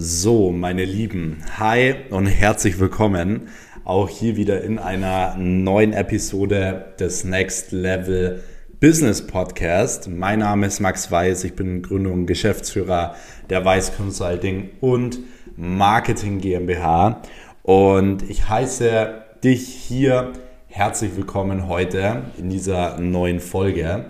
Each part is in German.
So, meine Lieben, hi und herzlich willkommen auch hier wieder in einer neuen Episode des Next Level Business Podcast. Mein Name ist Max Weiß, ich bin Gründer und Geschäftsführer der Weiß Consulting und Marketing GmbH und ich heiße dich hier herzlich willkommen heute in dieser neuen Folge.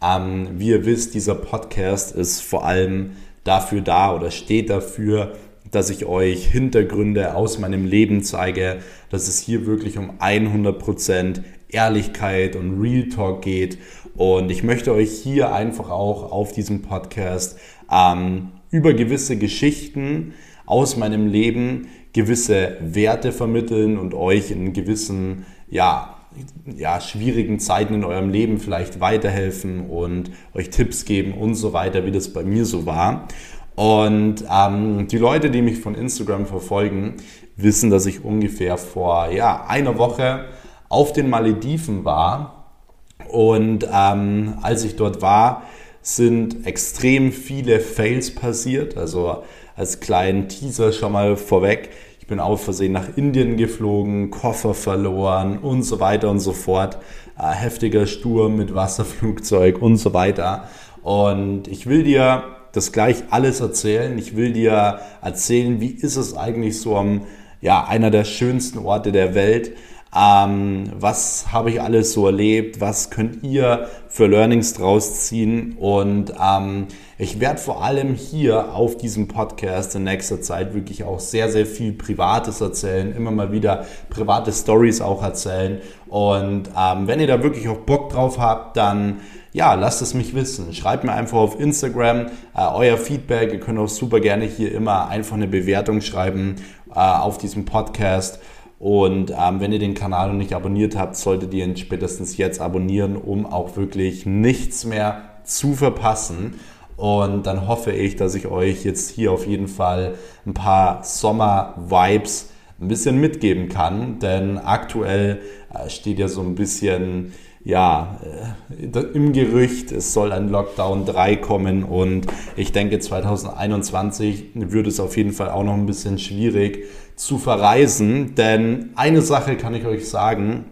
Ähm, wie ihr wisst, dieser Podcast ist vor allem dafür da oder steht dafür, dass ich euch Hintergründe aus meinem Leben zeige, dass es hier wirklich um 100% Ehrlichkeit und Real Talk geht. Und ich möchte euch hier einfach auch auf diesem Podcast ähm, über gewisse Geschichten aus meinem Leben gewisse Werte vermitteln und euch in gewissen, ja, ja, schwierigen Zeiten in eurem Leben vielleicht weiterhelfen und euch Tipps geben und so weiter, wie das bei mir so war. Und ähm, die Leute, die mich von Instagram verfolgen, wissen, dass ich ungefähr vor ja, einer Woche auf den Malediven war. Und ähm, als ich dort war, sind extrem viele Fails passiert. Also als kleinen Teaser schon mal vorweg. Ich bin auf Versehen nach Indien geflogen, Koffer verloren und so weiter und so fort. Äh, heftiger Sturm mit Wasserflugzeug und so weiter. Und ich will dir das gleich alles erzählen. Ich will dir erzählen, wie ist es eigentlich so am, ja, einer der schönsten Orte der Welt. Ähm, was habe ich alles so erlebt? Was könnt ihr für Learnings draus ziehen? Und ähm, ich werde vor allem hier auf diesem Podcast in nächster Zeit wirklich auch sehr, sehr viel Privates erzählen, immer mal wieder private Stories auch erzählen. Und ähm, wenn ihr da wirklich auch Bock drauf habt, dann ja, lasst es mich wissen. Schreibt mir einfach auf Instagram äh, euer Feedback. Ihr könnt auch super gerne hier immer einfach eine Bewertung schreiben äh, auf diesem Podcast. Und ähm, wenn ihr den Kanal noch nicht abonniert habt, solltet ihr ihn spätestens jetzt abonnieren, um auch wirklich nichts mehr zu verpassen. Und dann hoffe ich, dass ich euch jetzt hier auf jeden Fall ein paar Sommer-Vibes ein bisschen mitgeben kann. Denn aktuell äh, steht ja so ein bisschen ja, äh, im Gerücht, es soll ein Lockdown 3 kommen und ich denke 2021 wird es auf jeden Fall auch noch ein bisschen schwierig zu verreisen, denn eine Sache kann ich euch sagen,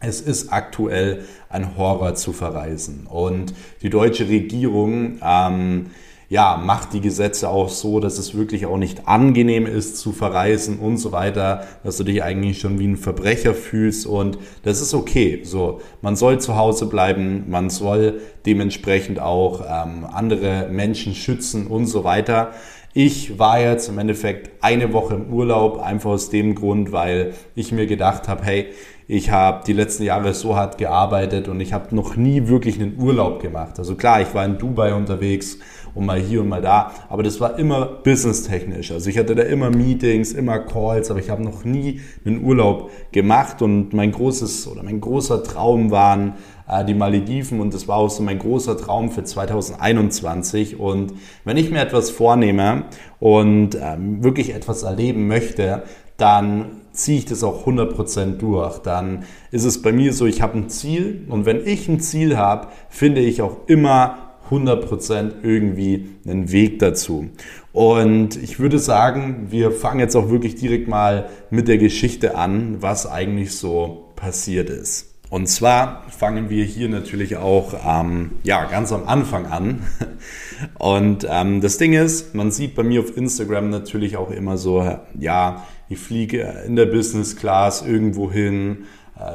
es ist aktuell ein Horror zu verreisen und die deutsche Regierung ähm, ja, macht die Gesetze auch so, dass es wirklich auch nicht angenehm ist zu verreisen und so weiter, dass du dich eigentlich schon wie ein Verbrecher fühlst und das ist okay. So, man soll zu Hause bleiben, man soll dementsprechend auch ähm, andere Menschen schützen und so weiter. Ich war jetzt im Endeffekt eine Woche im Urlaub, einfach aus dem Grund, weil ich mir gedacht habe, hey, ich habe die letzten Jahre so hart gearbeitet und ich habe noch nie wirklich einen Urlaub gemacht. Also klar, ich war in Dubai unterwegs und mal hier und mal da, aber das war immer businesstechnisch. Also ich hatte da immer Meetings, immer Calls, aber ich habe noch nie einen Urlaub gemacht und mein großes oder mein großer Traum waren äh, die Malediven und das war auch so mein großer Traum für 2021. Und wenn ich mir etwas vornehme und ähm, wirklich etwas erleben möchte, dann ziehe ich das auch 100% durch. Dann ist es bei mir so, ich habe ein Ziel und wenn ich ein Ziel habe, finde ich auch immer 100% irgendwie einen Weg dazu. Und ich würde sagen, wir fangen jetzt auch wirklich direkt mal mit der Geschichte an, was eigentlich so passiert ist. Und zwar fangen wir hier natürlich auch ähm, ja, ganz am Anfang an. Und ähm, das Ding ist, man sieht bei mir auf Instagram natürlich auch immer so, ja, ich fliege in der Business Class irgendwo hin,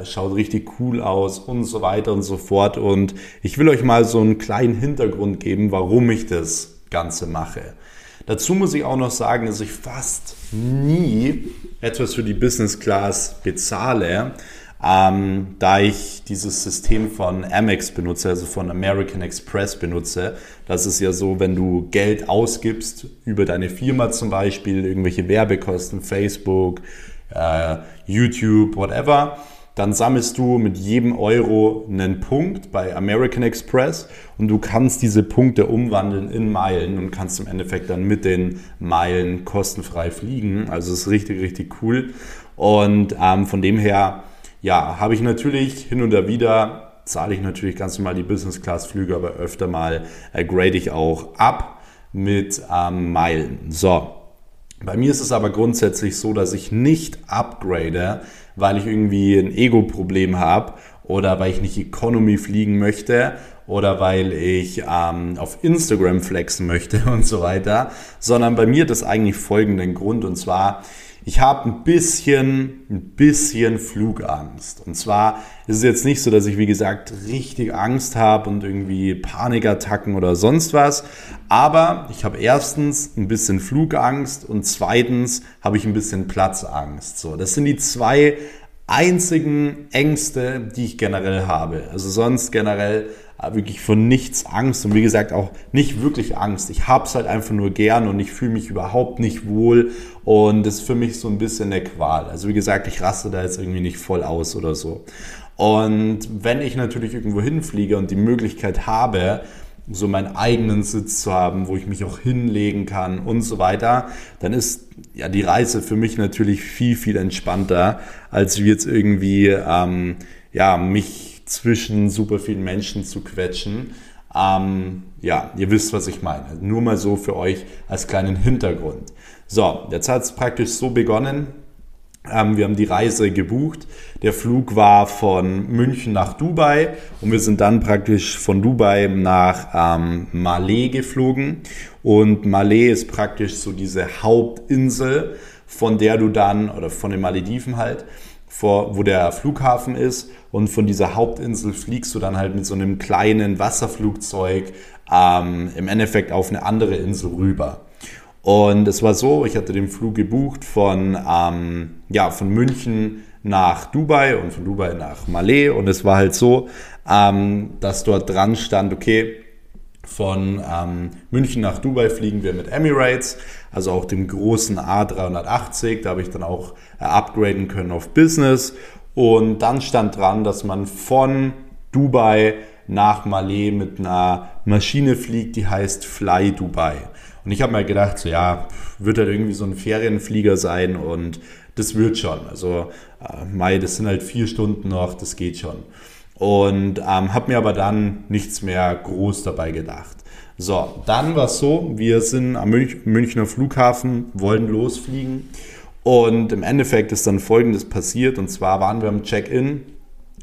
schaut richtig cool aus und so weiter und so fort. Und ich will euch mal so einen kleinen Hintergrund geben, warum ich das Ganze mache. Dazu muss ich auch noch sagen, dass ich fast nie etwas für die Business Class bezahle ähm, da ich dieses System von Amex benutze, also von American Express benutze. Das ist ja so, wenn du Geld ausgibst über deine Firma zum Beispiel, irgendwelche Werbekosten, Facebook, äh, YouTube, whatever, dann sammelst du mit jedem Euro einen Punkt bei American Express und du kannst diese Punkte umwandeln in Meilen und kannst im Endeffekt dann mit den Meilen kostenfrei fliegen. Also es ist richtig, richtig cool. Und ähm, von dem her ja, habe ich natürlich hin und wieder, zahle ich natürlich ganz normal die Business Class Flüge, aber öfter mal äh, grade ich auch ab mit ähm, Meilen. So, Bei mir ist es aber grundsätzlich so, dass ich nicht upgrade, weil ich irgendwie ein Ego-Problem habe oder weil ich nicht Economy fliegen möchte oder weil ich ähm, auf Instagram flexen möchte und so weiter, sondern bei mir hat das eigentlich folgenden Grund und zwar, ich habe ein bisschen, ein bisschen Flugangst. Und zwar ist es jetzt nicht so, dass ich, wie gesagt, richtig Angst habe und irgendwie Panikattacken oder sonst was. Aber ich habe erstens ein bisschen Flugangst und zweitens habe ich ein bisschen Platzangst. So, das sind die zwei einzigen Ängste, die ich generell habe. Also sonst generell wirklich von nichts Angst und wie gesagt auch nicht wirklich Angst. Ich hab's halt einfach nur gern und ich fühle mich überhaupt nicht wohl und das ist für mich so ein bisschen eine Qual. Also wie gesagt, ich raste da jetzt irgendwie nicht voll aus oder so. Und wenn ich natürlich irgendwo hinfliege und die Möglichkeit habe, so meinen eigenen Sitz zu haben, wo ich mich auch hinlegen kann und so weiter, dann ist ja die Reise für mich natürlich viel, viel entspannter, als wie jetzt irgendwie ähm, ja, mich zwischen super vielen Menschen zu quetschen. Ähm, ja, ihr wisst, was ich meine. Nur mal so für euch als kleinen Hintergrund. So, jetzt hat es praktisch so begonnen. Ähm, wir haben die Reise gebucht. Der Flug war von München nach Dubai und wir sind dann praktisch von Dubai nach ähm, Malé geflogen. Und Malé ist praktisch so diese Hauptinsel, von der du dann, oder von den Malediven halt, vor, wo der Flughafen ist. Und von dieser Hauptinsel fliegst du dann halt mit so einem kleinen Wasserflugzeug ähm, im Endeffekt auf eine andere Insel rüber. Und es war so, ich hatte den Flug gebucht von, ähm, ja, von München nach Dubai und von Dubai nach Malé. Und es war halt so, ähm, dass dort dran stand, okay, von ähm, München nach Dubai fliegen wir mit Emirates, also auch dem großen A380. Da habe ich dann auch äh, upgraden können auf Business. Und dann stand dran, dass man von Dubai nach Malé mit einer Maschine fliegt, die heißt Fly Dubai. Und ich habe mir gedacht, so ja, wird halt irgendwie so ein Ferienflieger sein und das wird schon. Also äh, Mai, das sind halt vier Stunden noch, das geht schon und ähm, habe mir aber dann nichts mehr groß dabei gedacht. So, dann war es so, wir sind am Münch Münchner Flughafen, wollen losfliegen und im Endeffekt ist dann Folgendes passiert und zwar waren wir am Check-in,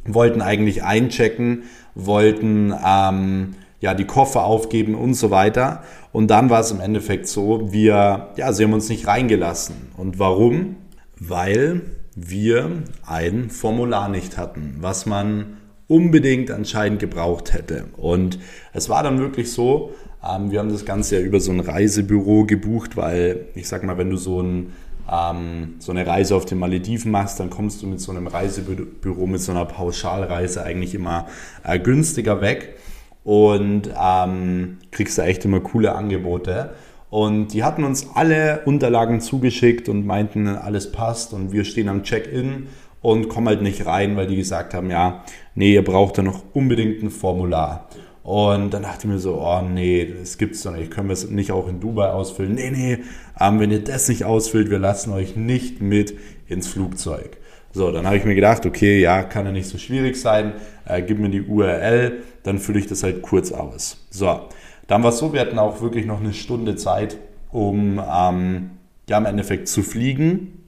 wollten eigentlich einchecken, wollten ähm, ja die Koffer aufgeben und so weiter und dann war es im Endeffekt so, wir, ja, sie haben uns nicht reingelassen und warum? Weil wir ein Formular nicht hatten, was man unbedingt anscheinend gebraucht hätte. Und es war dann wirklich so, ähm, wir haben das Ganze ja über so ein Reisebüro gebucht, weil ich sag mal, wenn du so, ein, ähm, so eine Reise auf den Malediven machst, dann kommst du mit so einem Reisebüro, mit so einer Pauschalreise eigentlich immer äh, günstiger weg und ähm, kriegst da echt immer coole Angebote. Und die hatten uns alle Unterlagen zugeschickt und meinten, alles passt und wir stehen am Check-in und kommen halt nicht rein, weil die gesagt haben, ja, nee, ihr braucht da noch unbedingt ein Formular. Und dann dachte ich mir so, oh nee, das gibt's doch nicht. Können wir es nicht auch in Dubai ausfüllen? Nee, nee, ähm, wenn ihr das nicht ausfüllt, wir lassen euch nicht mit ins Flugzeug. So, dann habe ich mir gedacht, okay, ja, kann ja nicht so schwierig sein. Äh, gib mir die URL, dann fülle ich das halt kurz aus. So, dann war es so, wir hatten auch wirklich noch eine Stunde Zeit, um ähm, ja, im Endeffekt zu fliegen.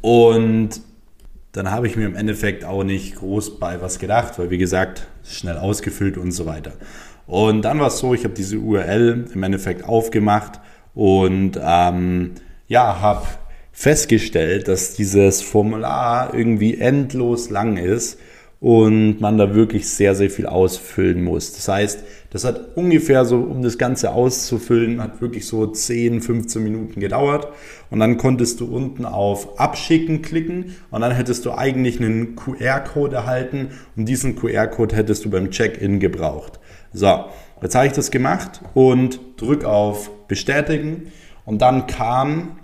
Und dann habe ich mir im Endeffekt auch nicht groß bei was gedacht, weil wie gesagt, schnell ausgefüllt und so weiter. Und dann war es so, ich habe diese URL im Endeffekt aufgemacht und ähm, ja, habe festgestellt, dass dieses Formular irgendwie endlos lang ist und man da wirklich sehr, sehr viel ausfüllen muss. Das heißt, das hat ungefähr so, um das Ganze auszufüllen, hat wirklich so 10, 15 Minuten gedauert. Und dann konntest du unten auf Abschicken klicken und dann hättest du eigentlich einen QR-Code erhalten und diesen QR-Code hättest du beim Check-in gebraucht. So, jetzt habe ich das gemacht und drück auf Bestätigen und dann kam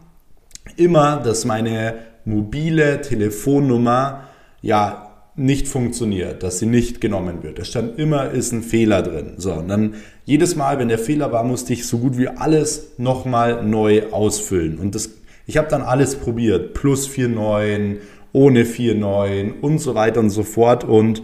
immer, dass meine mobile Telefonnummer ja nicht funktioniert, dass sie nicht genommen wird. Es stand immer, ist ein Fehler drin. So, und dann jedes Mal, wenn der Fehler war, musste ich so gut wie alles nochmal neu ausfüllen. Und das, ich habe dann alles probiert. Plus 4,9, ohne 4,9 und so weiter und so fort. Und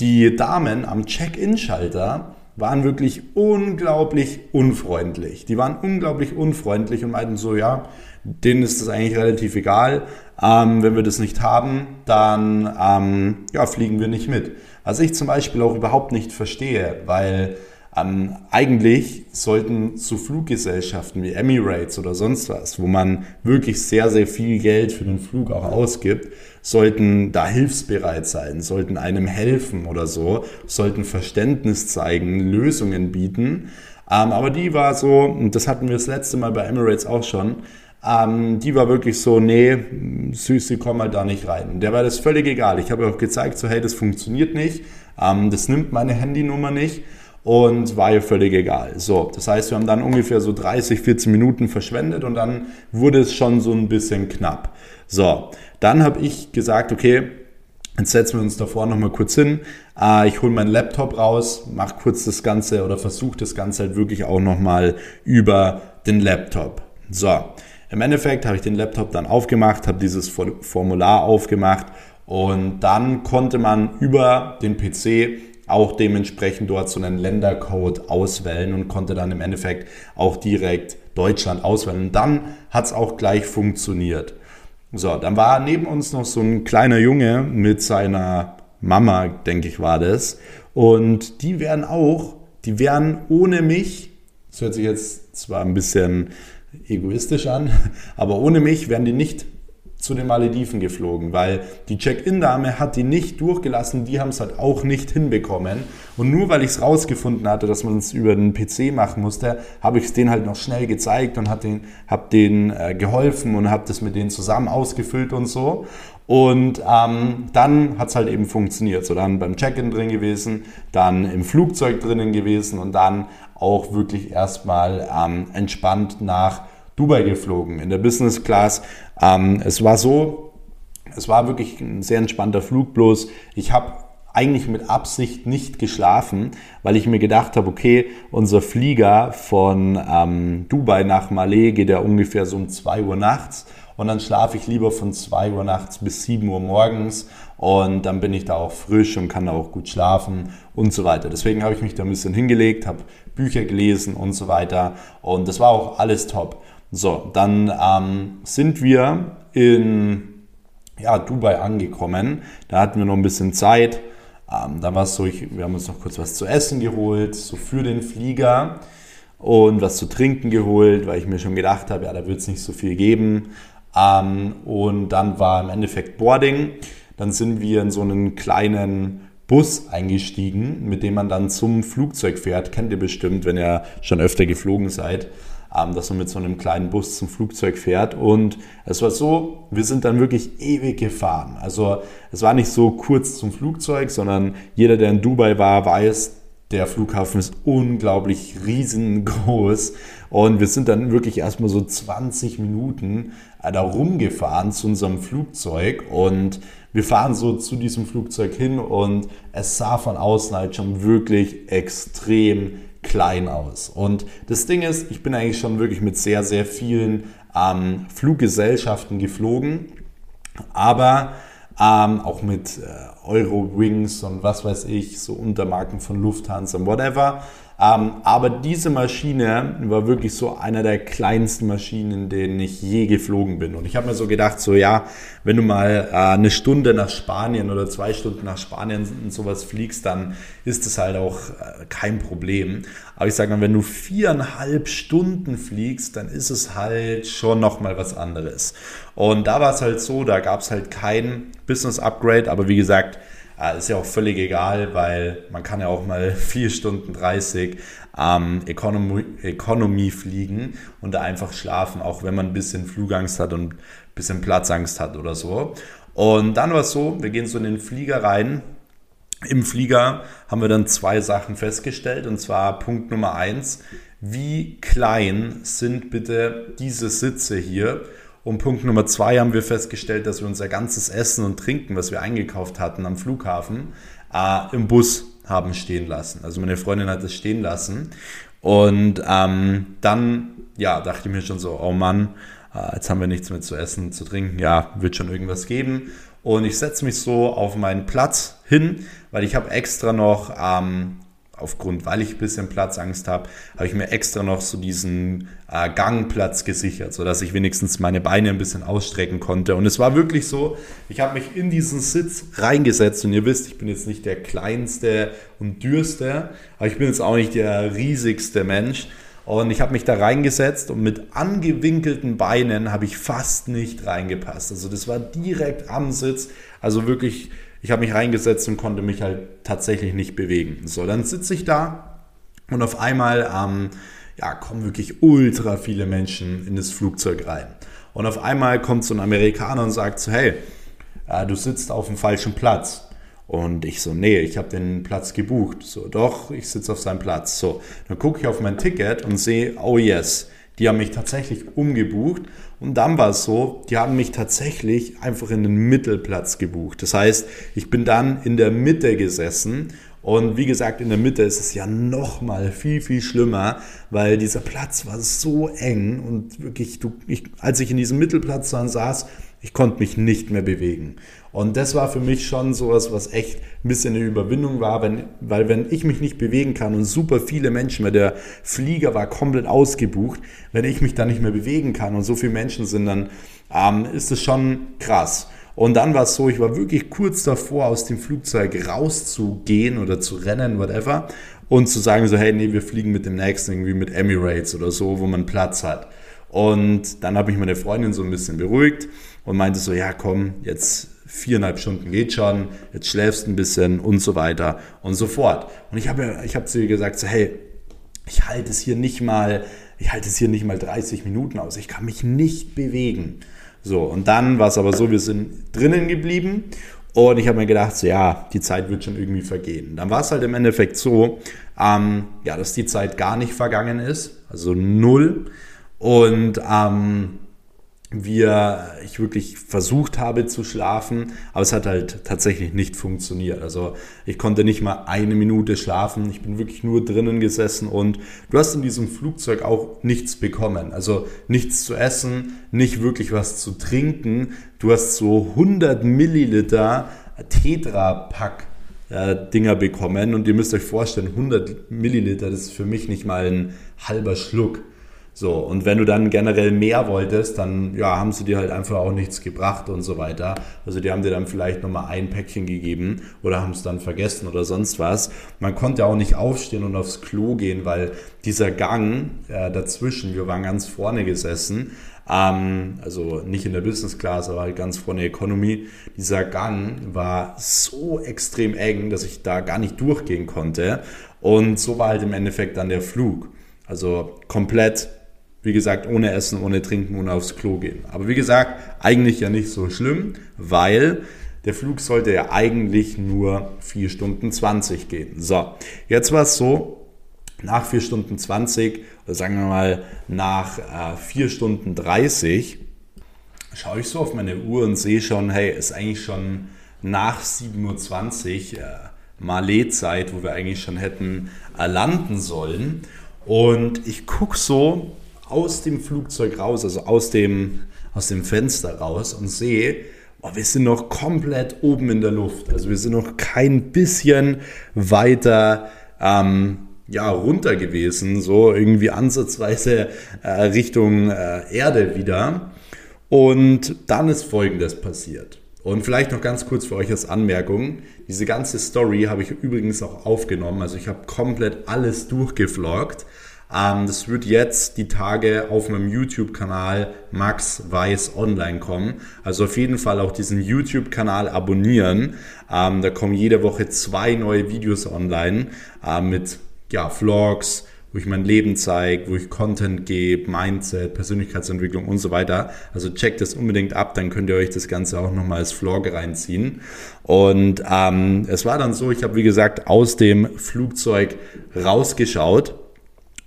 die Damen am Check-in-Schalter waren wirklich unglaublich unfreundlich. Die waren unglaublich unfreundlich und meinten so, ja, denen ist das eigentlich relativ egal. Ähm, wenn wir das nicht haben, dann ähm, ja, fliegen wir nicht mit. Was ich zum Beispiel auch überhaupt nicht verstehe, weil ähm, eigentlich sollten so Fluggesellschaften wie Emirates oder sonst was, wo man wirklich sehr, sehr viel Geld für den Flug auch ausgibt, sollten da hilfsbereit sein, sollten einem helfen oder so, sollten Verständnis zeigen, Lösungen bieten. Ähm, aber die war so, und das hatten wir das letzte Mal bei Emirates auch schon, ähm, die war wirklich so, nee, Süße, komm mal da nicht rein. Der war das völlig egal. Ich habe auch gezeigt, so hey, das funktioniert nicht, ähm, das nimmt meine Handynummer nicht und war ihr völlig egal. So, das heißt, wir haben dann ungefähr so 30, 14 Minuten verschwendet und dann wurde es schon so ein bisschen knapp. So, dann habe ich gesagt, okay, Jetzt setzen wir uns davor nochmal kurz hin. Äh, ich hole meinen Laptop raus, mache kurz das Ganze oder versuche das Ganze halt wirklich auch nochmal über den Laptop. So, im Endeffekt habe ich den Laptop dann aufgemacht, habe dieses Formular aufgemacht und dann konnte man über den PC auch dementsprechend dort so einen Ländercode auswählen und konnte dann im Endeffekt auch direkt Deutschland auswählen. Und dann hat es auch gleich funktioniert. So, dann war neben uns noch so ein kleiner Junge mit seiner Mama, denke ich, war das. Und die wären auch, die wären ohne mich, das hört sich jetzt zwar ein bisschen egoistisch an, aber ohne mich wären die nicht zu den Malediven geflogen, weil die Check-in-Dame hat die nicht durchgelassen, die haben es halt auch nicht hinbekommen. Und nur weil ich es rausgefunden hatte, dass man es über den PC machen musste, habe ich es denen halt noch schnell gezeigt und habe denen äh, geholfen und habe das mit denen zusammen ausgefüllt und so. Und ähm, dann hat es halt eben funktioniert. So dann beim Check-in drin gewesen, dann im Flugzeug drinnen gewesen und dann auch wirklich erstmal ähm, entspannt nach Dubai geflogen, in der Business Class. Ähm, es war so, es war wirklich ein sehr entspannter Flug, bloß ich habe eigentlich mit Absicht nicht geschlafen, weil ich mir gedacht habe, okay, unser Flieger von ähm, Dubai nach Malé geht ja ungefähr so um 2 Uhr nachts und dann schlafe ich lieber von 2 Uhr nachts bis 7 Uhr morgens und dann bin ich da auch frisch und kann da auch gut schlafen und so weiter. Deswegen habe ich mich da ein bisschen hingelegt, habe Bücher gelesen und so weiter und das war auch alles top. So, dann ähm, sind wir in ja, Dubai angekommen. Da hatten wir noch ein bisschen Zeit. Ähm, da war es so, ich, wir haben uns noch kurz was zu essen geholt, so für den Flieger und was zu trinken geholt, weil ich mir schon gedacht habe, ja, da wird es nicht so viel geben. Ähm, und dann war im Endeffekt Boarding. Dann sind wir in so einen kleinen Bus eingestiegen, mit dem man dann zum Flugzeug fährt. Kennt ihr bestimmt, wenn ihr schon öfter geflogen seid dass man mit so einem kleinen Bus zum Flugzeug fährt. Und es war so, wir sind dann wirklich ewig gefahren. Also es war nicht so kurz zum Flugzeug, sondern jeder, der in Dubai war, weiß, der Flughafen ist unglaublich riesengroß und wir sind dann wirklich erstmal so 20 Minuten äh, da rumgefahren zu unserem Flugzeug und wir fahren so zu diesem Flugzeug hin und es sah von außen halt schon wirklich extrem klein aus. Und das Ding ist, ich bin eigentlich schon wirklich mit sehr, sehr vielen ähm, Fluggesellschaften geflogen, aber ähm, auch mit äh, Eurowings und was weiß ich, so Untermarken von Lufthansa und whatever. Ähm, aber diese Maschine war wirklich so einer der kleinsten Maschinen, in denen ich je geflogen bin. Und ich habe mir so gedacht, so ja, wenn du mal äh, eine Stunde nach Spanien oder zwei Stunden nach Spanien und sowas fliegst, dann ist das halt auch äh, kein Problem. Aber ich sage mal, wenn du viereinhalb Stunden fliegst, dann ist es halt schon nochmal was anderes. Und da war es halt so, da gab es halt kein Business Upgrade, aber wie gesagt, ist ja auch völlig egal, weil man kann ja auch mal 4 Stunden 30 ähm, Economy, Economy fliegen und da einfach schlafen, auch wenn man ein bisschen Flugangst hat und ein bisschen Platzangst hat oder so. Und dann war es so, wir gehen so in den Flieger rein. Im Flieger haben wir dann zwei Sachen festgestellt und zwar Punkt Nummer eins, wie klein sind bitte diese Sitze hier und Punkt Nummer zwei haben wir festgestellt, dass wir unser ganzes Essen und Trinken, was wir eingekauft hatten am Flughafen, äh, im Bus haben stehen lassen. Also meine Freundin hat es stehen lassen. Und ähm, dann, ja, dachte ich mir schon so, oh Mann, äh, jetzt haben wir nichts mehr zu essen, zu trinken. Ja, wird schon irgendwas geben. Und ich setze mich so auf meinen Platz hin, weil ich habe extra noch ähm, aufgrund, weil ich ein bisschen Platzangst habe, habe ich mir extra noch so diesen äh, Gangplatz gesichert, sodass ich wenigstens meine Beine ein bisschen ausstrecken konnte. Und es war wirklich so, ich habe mich in diesen Sitz reingesetzt und ihr wisst, ich bin jetzt nicht der kleinste und dürste, aber ich bin jetzt auch nicht der riesigste Mensch. Und ich habe mich da reingesetzt und mit angewinkelten Beinen habe ich fast nicht reingepasst. Also das war direkt am Sitz. Also wirklich ich habe mich reingesetzt und konnte mich halt tatsächlich nicht bewegen. So, dann sitze ich da und auf einmal ähm, ja, kommen wirklich ultra viele Menschen in das Flugzeug rein. Und auf einmal kommt so ein Amerikaner und sagt so, hey, äh, du sitzt auf dem falschen Platz. Und ich so, nee, ich habe den Platz gebucht. So, doch, ich sitze auf seinem Platz. So, dann gucke ich auf mein Ticket und sehe, oh yes, die haben mich tatsächlich umgebucht und dann war es so, die haben mich tatsächlich einfach in den Mittelplatz gebucht. Das heißt, ich bin dann in der Mitte gesessen und wie gesagt, in der Mitte ist es ja noch mal viel, viel schlimmer, weil dieser Platz war so eng und wirklich, du, ich, als ich in diesem Mittelplatz dann saß, ich konnte mich nicht mehr bewegen. Und das war für mich schon sowas, was echt ein bisschen eine Überwindung war, wenn, weil wenn ich mich nicht bewegen kann und super viele Menschen, weil der Flieger war komplett ausgebucht, wenn ich mich da nicht mehr bewegen kann und so viele Menschen sind, dann ähm, ist das schon krass. Und dann war es so, ich war wirklich kurz davor, aus dem Flugzeug rauszugehen oder zu rennen, whatever, und zu sagen so, hey, nee, wir fliegen mit dem nächsten, irgendwie mit Emirates oder so, wo man Platz hat. Und dann habe ich meine Freundin so ein bisschen beruhigt und meinte so, ja komm, jetzt viereinhalb Stunden geht schon, jetzt schläfst ein bisschen und so weiter und so fort. Und ich habe ich hab zu ihr gesagt, so, hey, ich halte es hier nicht mal, ich halte es hier nicht mal 30 Minuten aus, ich kann mich nicht bewegen. So, und dann war es aber so, wir sind drinnen geblieben und ich habe mir gedacht, so, ja, die Zeit wird schon irgendwie vergehen. Dann war es halt im Endeffekt so, ähm, ja, dass die Zeit gar nicht vergangen ist, also null. Und ähm, wir, ich wirklich versucht habe zu schlafen, aber es hat halt tatsächlich nicht funktioniert. Also ich konnte nicht mal eine Minute schlafen, ich bin wirklich nur drinnen gesessen und du hast in diesem Flugzeug auch nichts bekommen. Also nichts zu essen, nicht wirklich was zu trinken. Du hast so 100 Milliliter Tetra-Pack äh, bekommen und ihr müsst euch vorstellen, 100 Milliliter, das ist für mich nicht mal ein halber Schluck. So, und wenn du dann generell mehr wolltest, dann ja, haben sie dir halt einfach auch nichts gebracht und so weiter. Also die haben dir dann vielleicht nochmal ein Päckchen gegeben oder haben es dann vergessen oder sonst was. Man konnte auch nicht aufstehen und aufs Klo gehen, weil dieser Gang äh, dazwischen, wir waren ganz vorne gesessen, ähm, also nicht in der Business Class, aber halt ganz vorne Economy. Dieser Gang war so extrem eng, dass ich da gar nicht durchgehen konnte. Und so war halt im Endeffekt dann der Flug. Also komplett wie gesagt, ohne Essen, ohne Trinken, ohne aufs Klo gehen. Aber wie gesagt, eigentlich ja nicht so schlimm, weil der Flug sollte ja eigentlich nur 4 Stunden 20 gehen. So, jetzt war es so, nach 4 Stunden 20 oder sagen wir mal nach äh, 4 Stunden 30 schaue ich so auf meine Uhr und sehe schon, hey, ist eigentlich schon nach 7.20 Uhr äh, Malé-Zeit, wo wir eigentlich schon hätten äh, landen sollen. Und ich gucke so aus dem Flugzeug raus, also aus dem, aus dem Fenster raus und sehe, oh, wir sind noch komplett oben in der Luft. Also wir sind noch kein bisschen weiter ähm, ja, runter gewesen, so irgendwie ansatzweise äh, Richtung äh, Erde wieder. Und dann ist Folgendes passiert. Und vielleicht noch ganz kurz für euch als Anmerkung. Diese ganze Story habe ich übrigens auch aufgenommen. Also ich habe komplett alles durchgevloggt. Ähm, das wird jetzt die Tage auf meinem YouTube-Kanal Max Weiß Online kommen. Also auf jeden Fall auch diesen YouTube-Kanal abonnieren. Ähm, da kommen jede Woche zwei neue Videos online äh, mit ja, Vlogs, wo ich mein Leben zeige, wo ich Content gebe, Mindset, Persönlichkeitsentwicklung und so weiter. Also checkt das unbedingt ab, dann könnt ihr euch das Ganze auch nochmal als Vlog reinziehen. Und ähm, es war dann so, ich habe wie gesagt aus dem Flugzeug rausgeschaut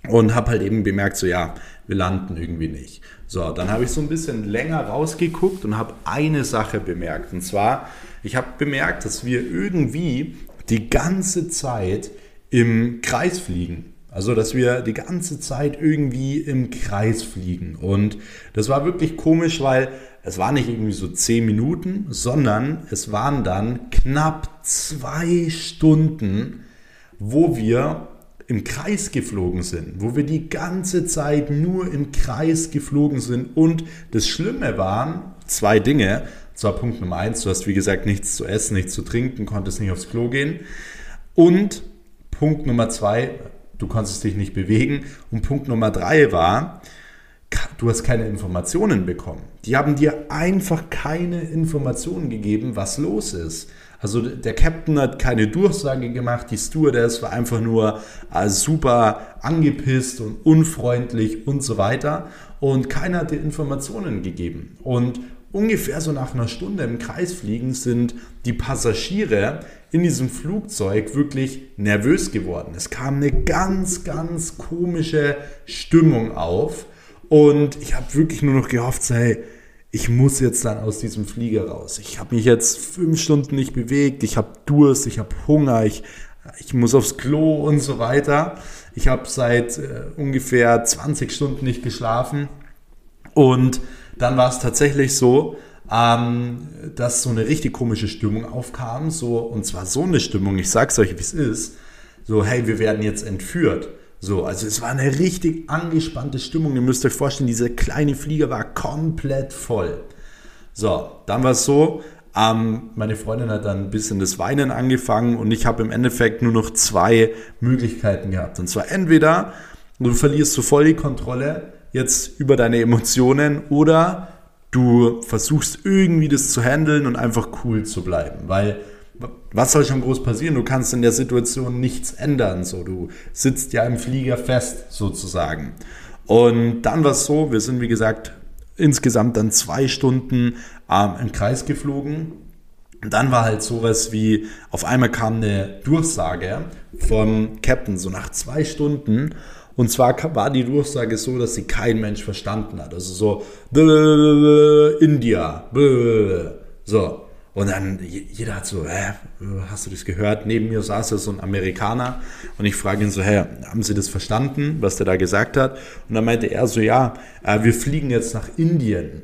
und habe halt eben bemerkt, so ja, wir landen irgendwie nicht. So, dann habe ich so ein bisschen länger rausgeguckt und habe eine Sache bemerkt. Und zwar, ich habe bemerkt, dass wir irgendwie die ganze Zeit im Kreis fliegen. Also, dass wir die ganze Zeit irgendwie im Kreis fliegen. Und das war wirklich komisch, weil es war nicht irgendwie so zehn Minuten, sondern es waren dann knapp zwei Stunden, wo wir im Kreis geflogen sind, wo wir die ganze Zeit nur im Kreis geflogen sind. Und das Schlimme waren zwei Dinge. Zwar Punkt Nummer eins, du hast wie gesagt nichts zu essen, nichts zu trinken, konntest nicht aufs Klo gehen. Und Punkt Nummer zwei, du konntest dich nicht bewegen. Und Punkt Nummer drei war, du hast keine Informationen bekommen. Die haben dir einfach keine Informationen gegeben, was los ist. Also der Captain hat keine Durchsage gemacht, die Stewardess war einfach nur äh, super angepisst und unfreundlich und so weiter. Und keiner hat dir Informationen gegeben. Und ungefähr so nach einer Stunde im Kreis fliegen sind die Passagiere in diesem Flugzeug wirklich nervös geworden. Es kam eine ganz, ganz komische Stimmung auf. Und ich habe wirklich nur noch gehofft, hey, ich muss jetzt dann aus diesem Flieger raus. Ich habe mich jetzt fünf Stunden nicht bewegt, ich habe Durst, ich habe Hunger, ich, ich muss aufs Klo und so weiter. Ich habe seit äh, ungefähr 20 Stunden nicht geschlafen. Und dann war es tatsächlich so, ähm, dass so eine richtig komische Stimmung aufkam. So, und zwar so eine Stimmung, ich sag's euch, wie es ist. So, hey, wir werden jetzt entführt. So, also es war eine richtig angespannte Stimmung. Ihr müsst euch vorstellen, dieser kleine Flieger war komplett voll. So, dann war es so, ähm, meine Freundin hat dann ein bisschen das Weinen angefangen und ich habe im Endeffekt nur noch zwei Möglichkeiten gehabt. Und zwar entweder du verlierst so voll die Kontrolle jetzt über deine Emotionen oder du versuchst irgendwie das zu handeln und einfach cool zu bleiben, weil was soll schon groß passieren? Du kannst in der Situation nichts ändern. So, du sitzt ja im Flieger fest sozusagen. Und dann war es so, wir sind wie gesagt insgesamt dann zwei Stunden ähm, im Kreis geflogen. Und dann war halt sowas wie, auf einmal kam eine Durchsage vom Captain, so nach zwei Stunden. Und zwar war die Durchsage so, dass sie kein Mensch verstanden hat. Also so, India, so. Und dann jeder hat so, hä, hast du das gehört? Neben mir saß so ein Amerikaner und ich frage ihn so, hä, haben Sie das verstanden, was der da gesagt hat? Und dann meinte er so, ja, äh, wir fliegen jetzt nach Indien.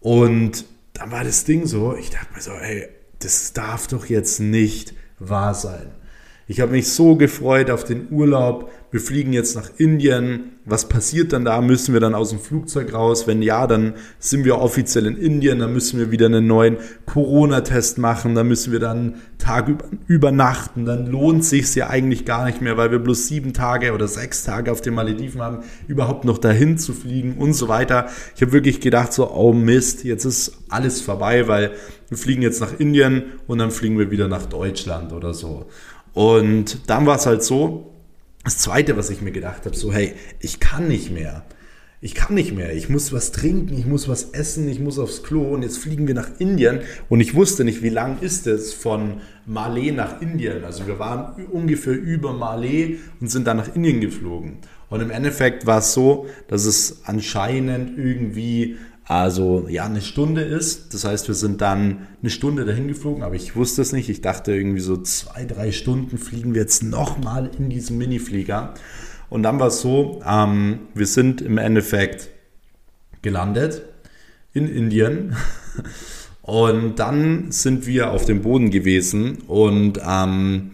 Und dann war das Ding so, ich dachte mir so, ey, das darf doch jetzt nicht wahr sein. Ich habe mich so gefreut auf den Urlaub. Wir fliegen jetzt nach Indien. Was passiert dann da? Müssen wir dann aus dem Flugzeug raus? Wenn ja, dann sind wir offiziell in Indien. Dann müssen wir wieder einen neuen Corona-Test machen. Dann müssen wir dann Tag über, übernachten. Dann lohnt sich ja eigentlich gar nicht mehr, weil wir bloß sieben Tage oder sechs Tage auf den Malediven haben, überhaupt noch dahin zu fliegen und so weiter. Ich habe wirklich gedacht so, oh Mist, jetzt ist alles vorbei, weil wir fliegen jetzt nach Indien und dann fliegen wir wieder nach Deutschland oder so. Und dann war es halt so, das Zweite, was ich mir gedacht habe, so hey, ich kann nicht mehr. Ich kann nicht mehr. Ich muss was trinken, ich muss was essen, ich muss aufs Klo und jetzt fliegen wir nach Indien und ich wusste nicht, wie lang ist es von Malé nach Indien. Also wir waren ungefähr über Malé und sind dann nach Indien geflogen. Und im Endeffekt war es so, dass es anscheinend irgendwie also ja eine Stunde ist. Das heißt, wir sind dann eine Stunde dahin geflogen, aber ich wusste es nicht. Ich dachte irgendwie so zwei, drei Stunden fliegen wir jetzt nochmal in diesem Miniflieger. Und dann war es so, ähm, wir sind im Endeffekt gelandet in Indien. Und dann sind wir auf dem Boden gewesen und ähm,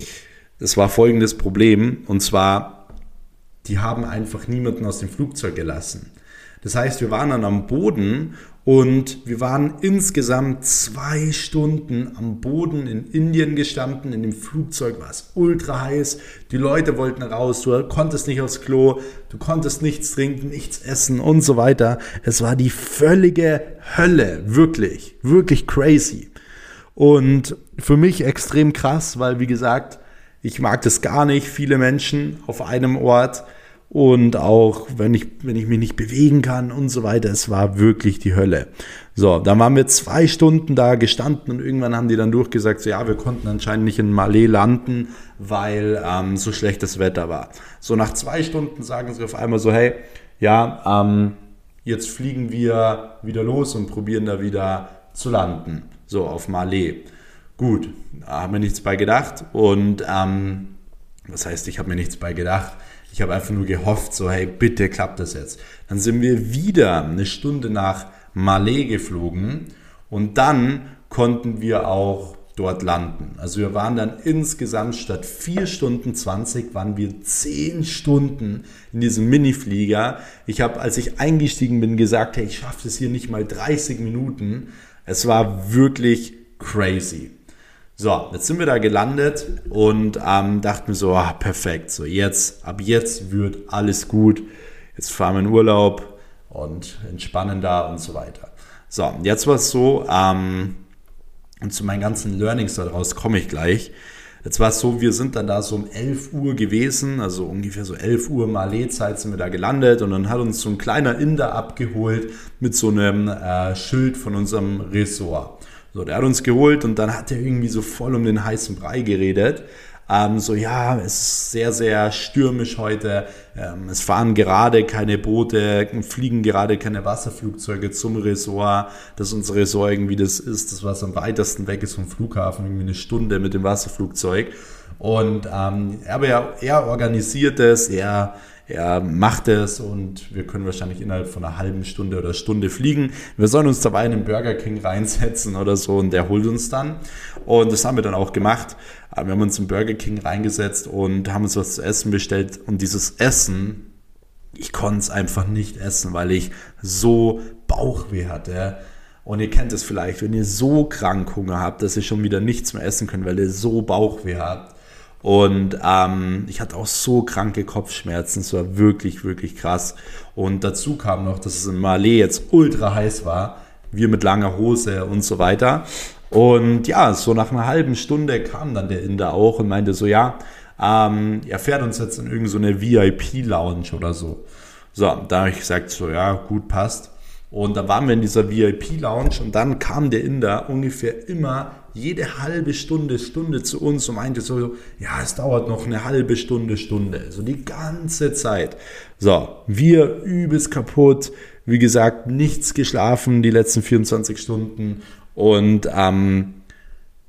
das war folgendes Problem. Und zwar, die haben einfach niemanden aus dem Flugzeug gelassen. Das heißt, wir waren dann am Boden und wir waren insgesamt zwei Stunden am Boden in Indien gestanden. In dem Flugzeug war es ultra heiß. Die Leute wollten raus. Du konntest nicht aufs Klo. Du konntest nichts trinken, nichts essen und so weiter. Es war die völlige Hölle. Wirklich, wirklich crazy. Und für mich extrem krass, weil wie gesagt, ich mag das gar nicht. Viele Menschen auf einem Ort und auch wenn ich, wenn ich mich nicht bewegen kann und so weiter. Es war wirklich die Hölle. So, dann waren wir zwei Stunden da gestanden und irgendwann haben die dann durchgesagt, so ja, wir konnten anscheinend nicht in Malé landen, weil ähm, so schlechtes Wetter war. So nach zwei Stunden sagen sie auf einmal so, hey, ja, ähm, jetzt fliegen wir wieder los und probieren da wieder zu landen. So auf Malé. Gut, da haben wir nichts bei gedacht und ähm, was heißt, ich habe mir nichts bei gedacht ich habe einfach nur gehofft, so, hey, bitte klappt das jetzt. Dann sind wir wieder eine Stunde nach Malé geflogen und dann konnten wir auch dort landen. Also wir waren dann insgesamt statt 4 Stunden 20 waren wir 10 Stunden in diesem Mini-Flieger. Ich habe, als ich eingestiegen bin, gesagt, hey, ich schaffe es hier nicht mal 30 Minuten. Es war wirklich crazy. So, jetzt sind wir da gelandet und ähm, dachten so, ah, perfekt, so jetzt, ab jetzt wird alles gut. Jetzt fahren wir in Urlaub und entspannen da und so weiter. So, jetzt war es so, ähm, und zu meinen ganzen Learnings daraus komme ich gleich. Jetzt war es so, wir sind dann da so um 11 Uhr gewesen, also ungefähr so 11 Uhr Malé-Zeit sind wir da gelandet und dann hat uns so ein kleiner Inder abgeholt mit so einem äh, Schild von unserem Ressort. So, der hat uns geholt und dann hat er irgendwie so voll um den heißen Brei geredet. Ähm, so, ja, es ist sehr, sehr stürmisch heute. Ähm, es fahren gerade keine Boote, fliegen gerade keine Wasserflugzeuge zum Resort. Das ist unser Resort irgendwie, das ist das, was am weitesten weg ist vom Flughafen, irgendwie eine Stunde mit dem Wasserflugzeug. Und ähm, aber er, er organisiert es, er er macht es und wir können wahrscheinlich innerhalb von einer halben Stunde oder Stunde fliegen. Wir sollen uns dabei in den Burger King reinsetzen oder so und der holt uns dann. Und das haben wir dann auch gemacht. Wir haben uns im Burger King reingesetzt und haben uns was zu essen bestellt. Und dieses Essen, ich konnte es einfach nicht essen, weil ich so Bauchweh hatte. Und ihr kennt es vielleicht, wenn ihr so krank Hunger habt, dass ihr schon wieder nichts mehr essen könnt, weil ihr so Bauchweh habt und ähm, ich hatte auch so kranke Kopfschmerzen. Es war wirklich, wirklich krass. Und dazu kam noch, dass es in Malé jetzt ultra heiß war. Wir mit langer Hose und so weiter. Und ja, so nach einer halben Stunde kam dann der Inder auch und meinte so, ja, ähm, er fährt uns jetzt in irgendeine so VIP-Lounge oder so. So, da habe ich gesagt, so, ja, gut, passt. Und da waren wir in dieser VIP-Lounge und dann kam der Inder ungefähr immer jede halbe Stunde, Stunde zu uns und meinte so, ja, es dauert noch eine halbe Stunde, Stunde. So die ganze Zeit. So, wir übelst kaputt. Wie gesagt, nichts geschlafen die letzten 24 Stunden. Und ähm,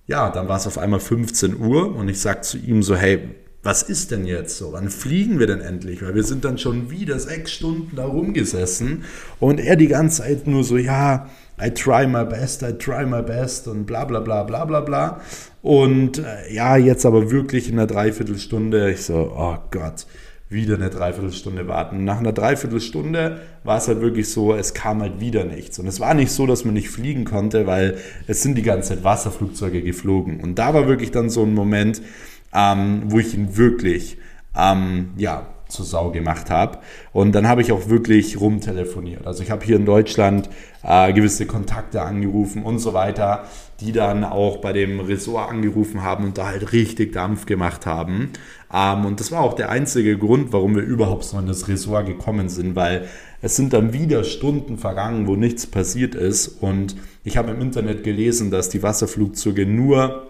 ja, dann war es auf einmal 15 Uhr und ich sag zu ihm so, hey, was ist denn jetzt so? Wann fliegen wir denn endlich? Weil wir sind dann schon wieder sechs Stunden da rumgesessen und er die ganze Zeit nur so, ja, I try my best, I try my best und bla bla bla bla bla bla. Und äh, ja, jetzt aber wirklich in einer Dreiviertelstunde, ich so, oh Gott, wieder eine Dreiviertelstunde warten. Nach einer Dreiviertelstunde war es halt wirklich so, es kam halt wieder nichts. Und es war nicht so, dass man nicht fliegen konnte, weil es sind die ganze Zeit Wasserflugzeuge geflogen. Und da war wirklich dann so ein Moment, ähm, wo ich ihn wirklich, ähm, ja, zur Sau gemacht habe. Und dann habe ich auch wirklich rumtelefoniert. Also ich habe hier in Deutschland äh, gewisse Kontakte angerufen und so weiter, die dann auch bei dem Ressort angerufen haben und da halt richtig Dampf gemacht haben. Ähm, und das war auch der einzige Grund, warum wir überhaupt so in das Ressort gekommen sind, weil es sind dann wieder Stunden vergangen, wo nichts passiert ist. Und ich habe im Internet gelesen, dass die Wasserflugzeuge nur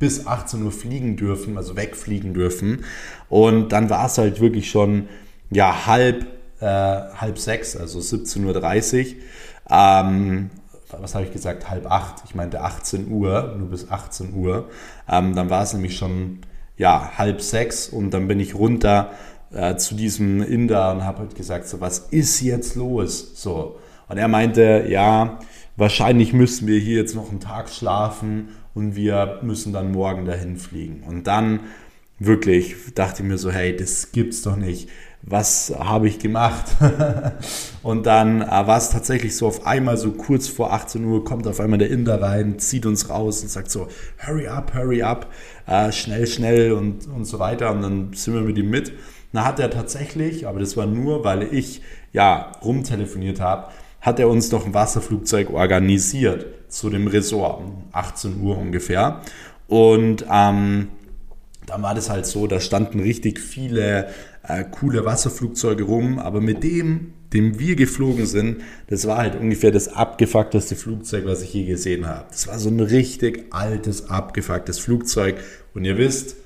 bis 18 Uhr fliegen dürfen, also wegfliegen dürfen. Und dann war es halt wirklich schon ja, halb, äh, halb sechs, also 17.30 Uhr. Ähm, was habe ich gesagt, halb acht, ich meinte 18 Uhr, nur bis 18 Uhr. Ähm, dann war es nämlich schon ja, halb sechs und dann bin ich runter äh, zu diesem Inder und habe halt gesagt, so was ist jetzt los? So. Und er meinte, ja, wahrscheinlich müssen wir hier jetzt noch einen Tag schlafen und wir müssen dann morgen dahin fliegen. Und dann wirklich dachte ich mir so, hey, das gibt's doch nicht. Was habe ich gemacht? und dann äh, war es tatsächlich so auf einmal so kurz vor 18 Uhr kommt auf einmal der Inder rein, zieht uns raus und sagt so, hurry up, hurry up, äh, schnell, schnell und, und so weiter. Und dann sind wir mit ihm mit. Dann hat er tatsächlich, aber das war nur, weil ich ja rumtelefoniert habe, hat er uns noch ein Wasserflugzeug organisiert zu dem Resort, 18 Uhr ungefähr. Und ähm, dann war das halt so, da standen richtig viele äh, coole Wasserflugzeuge rum, aber mit dem, dem wir geflogen sind, das war halt ungefähr das abgefuckteste Flugzeug, was ich je gesehen habe. Das war so ein richtig altes, abgefucktes Flugzeug. Und ihr wisst,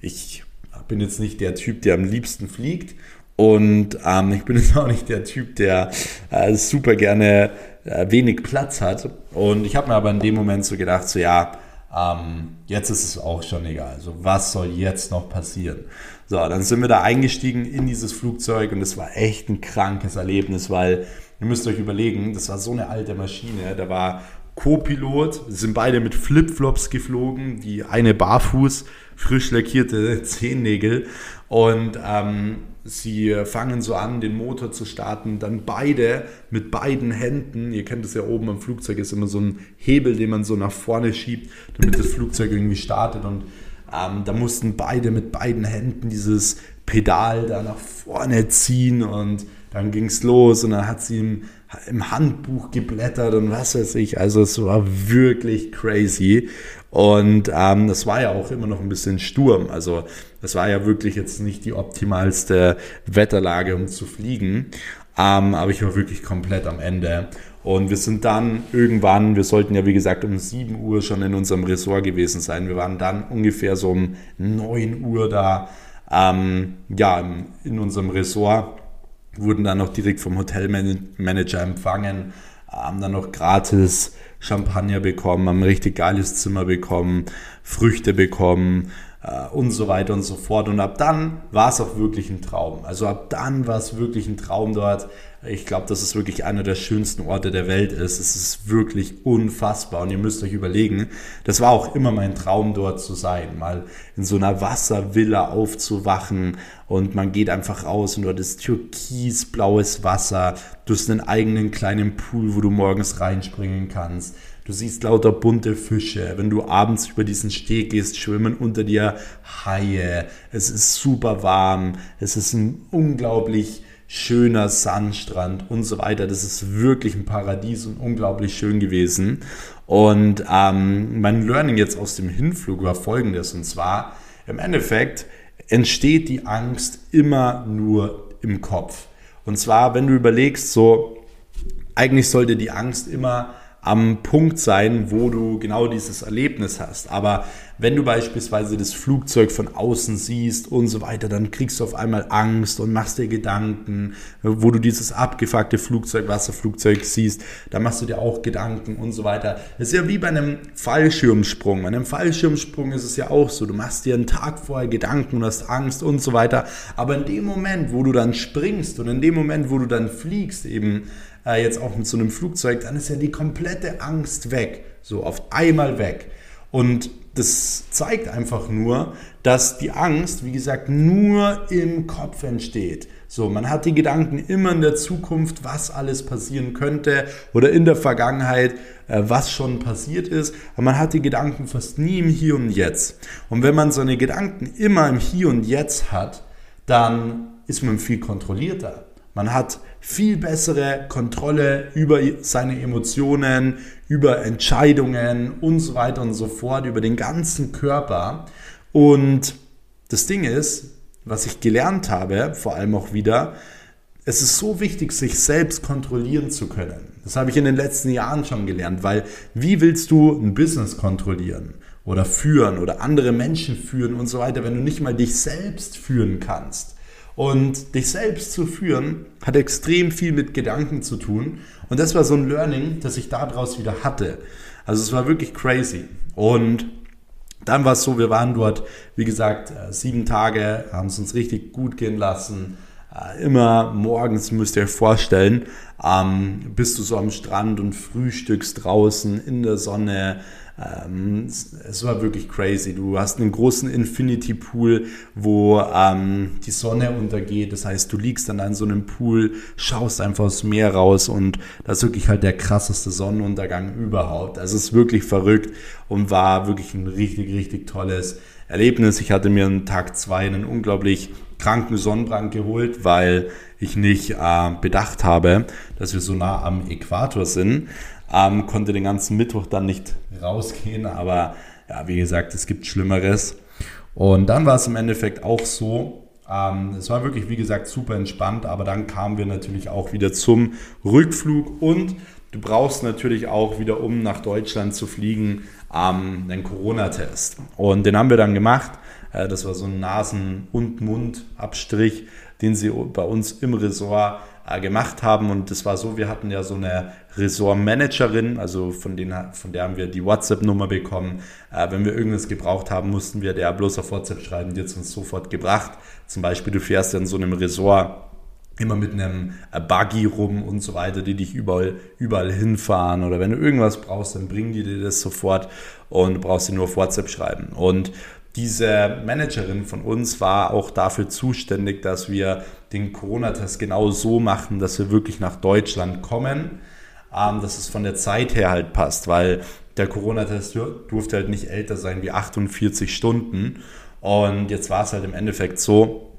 ich bin jetzt nicht der Typ, der am liebsten fliegt. Und ähm, ich bin jetzt auch nicht der Typ, der äh, super gerne äh, wenig Platz hat. Und ich habe mir aber in dem Moment so gedacht, so ja, ähm, jetzt ist es auch schon egal. Also was soll jetzt noch passieren? So, dann sind wir da eingestiegen in dieses Flugzeug und es war echt ein krankes Erlebnis, weil ihr müsst euch überlegen, das war so eine alte Maschine, da war Co-Pilot, sind beide mit Flipflops geflogen, die eine barfuß, frisch lackierte Zehennägel und ähm, sie fangen so an, den Motor zu starten, dann beide mit beiden Händen, ihr kennt es ja oben am Flugzeug, ist immer so ein Hebel, den man so nach vorne schiebt, damit das Flugzeug irgendwie startet und ähm, da mussten beide mit beiden Händen dieses Pedal da nach vorne ziehen und dann ging es los und dann hat sie im, im Handbuch geblättert und was weiß ich. Also es war wirklich crazy. Und ähm, das war ja auch immer noch ein bisschen Sturm. Also das war ja wirklich jetzt nicht die optimalste Wetterlage, um zu fliegen. Ähm, aber ich war wirklich komplett am Ende. Und wir sind dann irgendwann, wir sollten ja wie gesagt um 7 Uhr schon in unserem Ressort gewesen sein. Wir waren dann ungefähr so um 9 Uhr da, ähm, ja, in unserem Ressort. Wurden dann noch direkt vom Hotelmanager empfangen, haben dann noch gratis Champagner bekommen, haben ein richtig geiles Zimmer bekommen, Früchte bekommen, äh, und so weiter und so fort. Und ab dann war es auch wirklich ein Traum. Also ab dann war es wirklich ein Traum dort. Ich glaube, dass es wirklich einer der schönsten Orte der Welt ist. Es ist wirklich unfassbar. Und ihr müsst euch überlegen, das war auch immer mein Traum, dort zu sein. Mal in so einer Wasservilla aufzuwachen und man geht einfach raus und dort ist türkisblaues Wasser. Du hast einen eigenen kleinen Pool, wo du morgens reinspringen kannst. Du siehst lauter bunte Fische. Wenn du abends über diesen Steg gehst, schwimmen unter dir Haie. Es ist super warm. Es ist ein unglaublich schöner Sandstrand und so weiter. Das ist wirklich ein Paradies und unglaublich schön gewesen. Und ähm, mein Learning jetzt aus dem Hinflug war folgendes. Und zwar, im Endeffekt entsteht die Angst immer nur im Kopf. Und zwar, wenn du überlegst, so, eigentlich sollte die Angst immer am Punkt sein, wo du genau dieses Erlebnis hast. Aber wenn du beispielsweise das Flugzeug von außen siehst und so weiter, dann kriegst du auf einmal Angst und machst dir Gedanken, wo du dieses abgefuckte Flugzeug, Wasserflugzeug siehst, da machst du dir auch Gedanken und so weiter. Das ist ja wie bei einem Fallschirmsprung. Bei einem Fallschirmsprung ist es ja auch so, du machst dir einen Tag vorher Gedanken und hast Angst und so weiter. Aber in dem Moment, wo du dann springst und in dem Moment, wo du dann fliegst, eben äh, jetzt auch mit so einem Flugzeug, dann ist ja die komplette Angst weg. So auf einmal weg. Und das zeigt einfach nur, dass die Angst, wie gesagt, nur im Kopf entsteht. So, man hat die Gedanken immer in der Zukunft, was alles passieren könnte oder in der Vergangenheit, äh, was schon passiert ist. Aber man hat die Gedanken fast nie im Hier und Jetzt. Und wenn man seine Gedanken immer im Hier und Jetzt hat, dann ist man viel kontrollierter. Man hat viel bessere Kontrolle über seine Emotionen, über Entscheidungen und so weiter und so fort, über den ganzen Körper. Und das Ding ist, was ich gelernt habe, vor allem auch wieder, es ist so wichtig, sich selbst kontrollieren zu können. Das habe ich in den letzten Jahren schon gelernt, weil wie willst du ein Business kontrollieren oder führen oder andere Menschen führen und so weiter, wenn du nicht mal dich selbst führen kannst? Und dich selbst zu führen hat extrem viel mit Gedanken zu tun. Und das war so ein Learning, das ich daraus wieder hatte. Also es war wirklich crazy. Und dann war es so, wir waren dort, wie gesagt, äh, sieben Tage, haben es uns richtig gut gehen lassen. Äh, immer morgens müsst ihr euch vorstellen, ähm, bist du so am Strand und frühstückst draußen in der Sonne, ähm, es war wirklich crazy. Du hast einen großen Infinity Pool, wo ähm, die Sonne untergeht. Das heißt, du liegst dann an so einem Pool, schaust einfach aufs Meer raus und das ist wirklich halt der krasseste Sonnenuntergang überhaupt. Also es ist wirklich verrückt und war wirklich ein richtig, richtig tolles Erlebnis. Ich hatte mir an Tag zwei einen unglaublich kranken Sonnenbrand geholt, weil ich nicht äh, bedacht habe, dass wir so nah am Äquator sind. Ähm, konnte den ganzen Mittwoch dann nicht rausgehen, aber ja, wie gesagt, es gibt Schlimmeres. Und dann war es im Endeffekt auch so, ähm, es war wirklich, wie gesagt, super entspannt, aber dann kamen wir natürlich auch wieder zum Rückflug und du brauchst natürlich auch wieder, um nach Deutschland zu fliegen, ähm, einen Corona-Test. Und den haben wir dann gemacht. Äh, das war so ein Nasen- und Mundabstrich, den sie bei uns im Ressort gemacht haben. Und das war so, wir hatten ja so eine Ressortmanagerin, also von, denen, von der haben wir die WhatsApp-Nummer bekommen. Äh, wenn wir irgendwas gebraucht haben, mussten wir der bloß auf WhatsApp schreiben, die hat uns sofort gebracht. Zum Beispiel, du fährst ja in so einem Ressort immer mit einem äh, Buggy rum und so weiter, die dich überall, überall hinfahren. Oder wenn du irgendwas brauchst, dann bringen die dir das sofort und du brauchst sie nur auf WhatsApp schreiben. Und diese Managerin von uns war auch dafür zuständig, dass wir den Corona-Test genau so machen, dass wir wirklich nach Deutschland kommen, ähm, dass es von der Zeit her halt passt, weil der Corona-Test durfte halt nicht älter sein wie 48 Stunden. Und jetzt war es halt im Endeffekt so,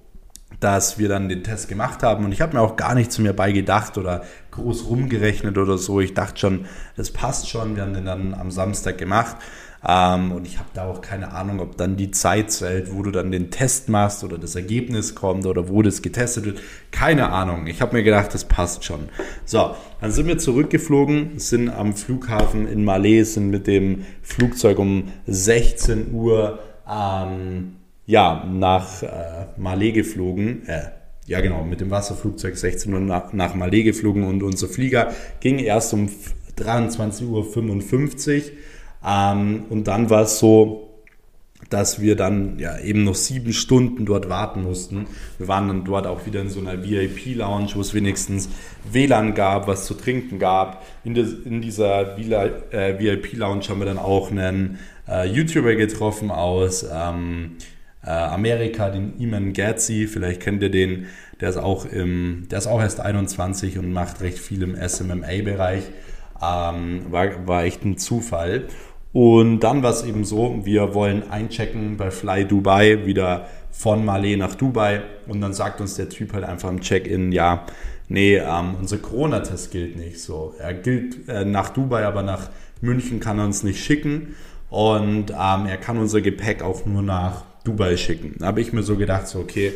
dass wir dann den Test gemacht haben und ich habe mir auch gar nicht zu mir bei gedacht oder groß rumgerechnet oder so. Ich dachte schon, das passt schon. Wir haben den dann am Samstag gemacht ähm, und ich habe da auch keine Ahnung, ob dann die Zeit zählt, wo du dann den Test machst oder das Ergebnis kommt oder wo das getestet wird. Keine Ahnung. Ich habe mir gedacht, das passt schon. So, dann sind wir zurückgeflogen, sind am Flughafen in Malé, sind mit dem Flugzeug um 16 Uhr ähm, ja, nach äh, Malé geflogen. Äh, ja, genau, mit dem Wasserflugzeug 16 Uhr nach, nach Malé geflogen und unser Flieger ging erst um 23.55 Uhr. Ähm, und dann war es so, dass wir dann ja eben noch sieben Stunden dort warten mussten. Wir waren dann dort auch wieder in so einer VIP-Lounge, wo es wenigstens WLAN gab, was zu trinken gab. In, des, in dieser äh, VIP-Lounge haben wir dann auch einen äh, YouTuber getroffen aus ähm, äh, Amerika, den Iman Gatzi. Vielleicht kennt ihr den. Der ist auch im, der ist auch erst 21 und macht recht viel im SMMA-Bereich. Ähm, war, war echt ein Zufall. Und dann war es eben so, wir wollen einchecken bei Fly Dubai, wieder von Malé nach Dubai. Und dann sagt uns der Typ halt einfach im Check-in, ja, nee, ähm, unser Corona-Test gilt nicht so. Er gilt äh, nach Dubai, aber nach München kann er uns nicht schicken. Und ähm, er kann unser Gepäck auch nur nach Dubai schicken. Da habe ich mir so gedacht, so okay,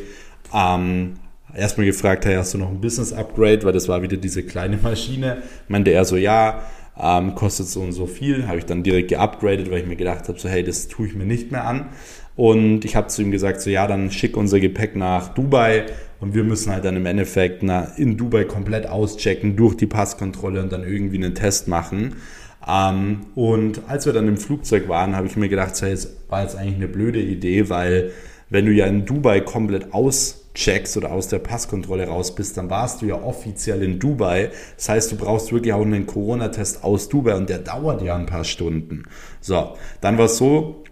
ähm, erstmal gefragt, hey, hast du noch ein Business-Upgrade? Weil das war wieder diese kleine Maschine. Meinte er so, ja, ähm, kostet so und so viel. Habe ich dann direkt geupgradet, weil ich mir gedacht habe, so hey, das tue ich mir nicht mehr an. Und ich habe zu ihm gesagt, so ja, dann schick unser Gepäck nach Dubai und wir müssen halt dann im Endeffekt na, in Dubai komplett auschecken durch die Passkontrolle und dann irgendwie einen Test machen. Ähm, und als wir dann im Flugzeug waren, habe ich mir gedacht, so, das war jetzt eigentlich eine blöde Idee, weil wenn du ja in Dubai komplett aus checkst oder aus der Passkontrolle raus bist, dann warst du ja offiziell in Dubai. Das heißt, du brauchst wirklich auch einen Corona-Test aus Dubai und der dauert ja ein paar Stunden. So, dann war es so,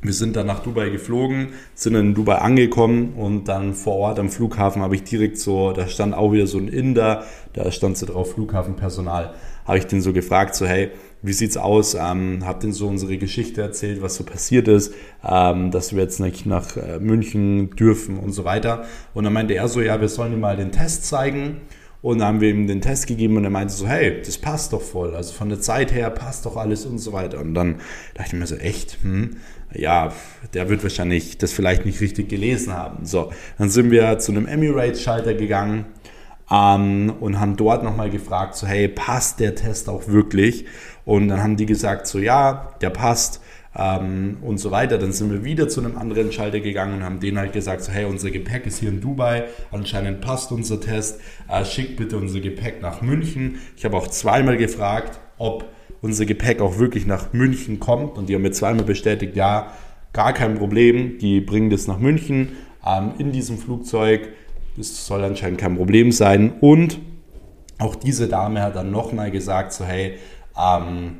wir sind dann nach Dubai geflogen, sind in Dubai angekommen und dann vor Ort am Flughafen habe ich direkt so, da stand auch wieder so ein Inder, da stand so drauf Flughafenpersonal, habe ich den so gefragt, so hey, wie sieht's aus? Ähm, hab denen so unsere Geschichte erzählt, was so passiert ist, ähm, dass wir jetzt nicht nach äh, München dürfen und so weiter. Und dann meinte er so, ja, wir sollen ihm mal den Test zeigen. Und dann haben wir ihm den Test gegeben und er meinte so, hey, das passt doch voll. Also von der Zeit her passt doch alles und so weiter. Und dann dachte ich mir so, echt, hm, ja, der wird wahrscheinlich das vielleicht nicht richtig gelesen haben. So, dann sind wir zu einem Emirates-Schalter gegangen ähm, und haben dort nochmal gefragt, so, hey, passt der Test auch wirklich? Und dann haben die gesagt, so ja, der passt ähm, und so weiter. Dann sind wir wieder zu einem anderen Schalter gegangen und haben denen halt gesagt, so hey, unser Gepäck ist hier in Dubai, anscheinend passt unser Test, äh, schickt bitte unser Gepäck nach München. Ich habe auch zweimal gefragt, ob unser Gepäck auch wirklich nach München kommt und die haben mir zweimal bestätigt, ja, gar kein Problem, die bringen das nach München ähm, in diesem Flugzeug. Das soll anscheinend kein Problem sein. Und auch diese Dame hat dann nochmal gesagt, so hey, ähm,